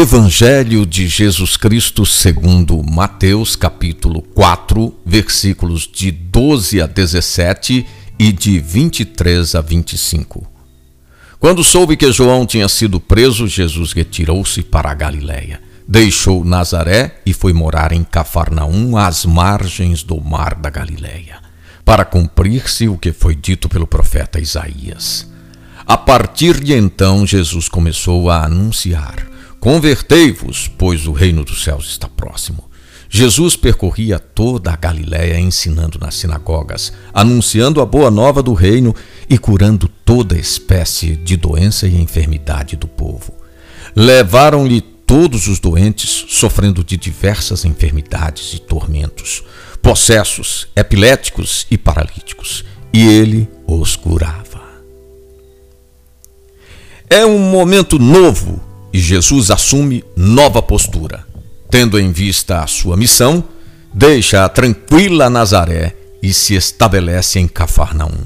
Evangelho de Jesus Cristo segundo Mateus, capítulo 4, versículos de 12 a 17 e de 23 a 25. Quando soube que João tinha sido preso, Jesus retirou-se para a Galiléia. Deixou Nazaré e foi morar em Cafarnaum, às margens do mar da Galiléia, para cumprir-se o que foi dito pelo profeta Isaías. A partir de então, Jesus começou a anunciar Convertei-vos, pois o reino dos céus está próximo. Jesus percorria toda a Galiléia ensinando nas sinagogas, anunciando a boa nova do reino e curando toda espécie de doença e enfermidade do povo. Levaram-lhe todos os doentes sofrendo de diversas enfermidades e tormentos, possessos, epiléticos e paralíticos, e ele os curava. É um momento novo e Jesus assume nova postura. Tendo em vista a sua missão, deixa a tranquila Nazaré e se estabelece em Cafarnaum.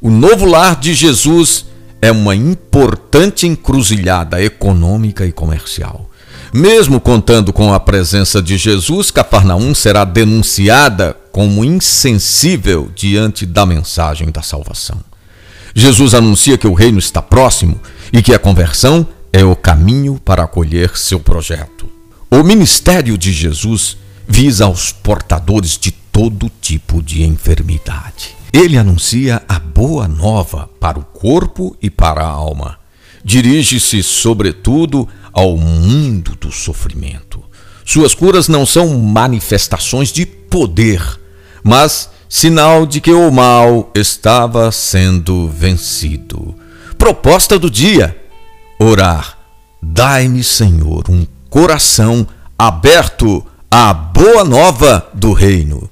O novo lar de Jesus é uma importante encruzilhada econômica e comercial. Mesmo contando com a presença de Jesus, Cafarnaum será denunciada como insensível diante da mensagem da salvação. Jesus anuncia que o reino está próximo e que a conversão é o caminho para acolher seu projeto. O ministério de Jesus visa aos portadores de todo tipo de enfermidade. Ele anuncia a boa nova para o corpo e para a alma. Dirige-se, sobretudo, ao mundo do sofrimento. Suas curas não são manifestações de poder, mas sinal de que o mal estava sendo vencido. Proposta do dia: orar. Dai-me, Senhor, um coração aberto à boa nova do reino.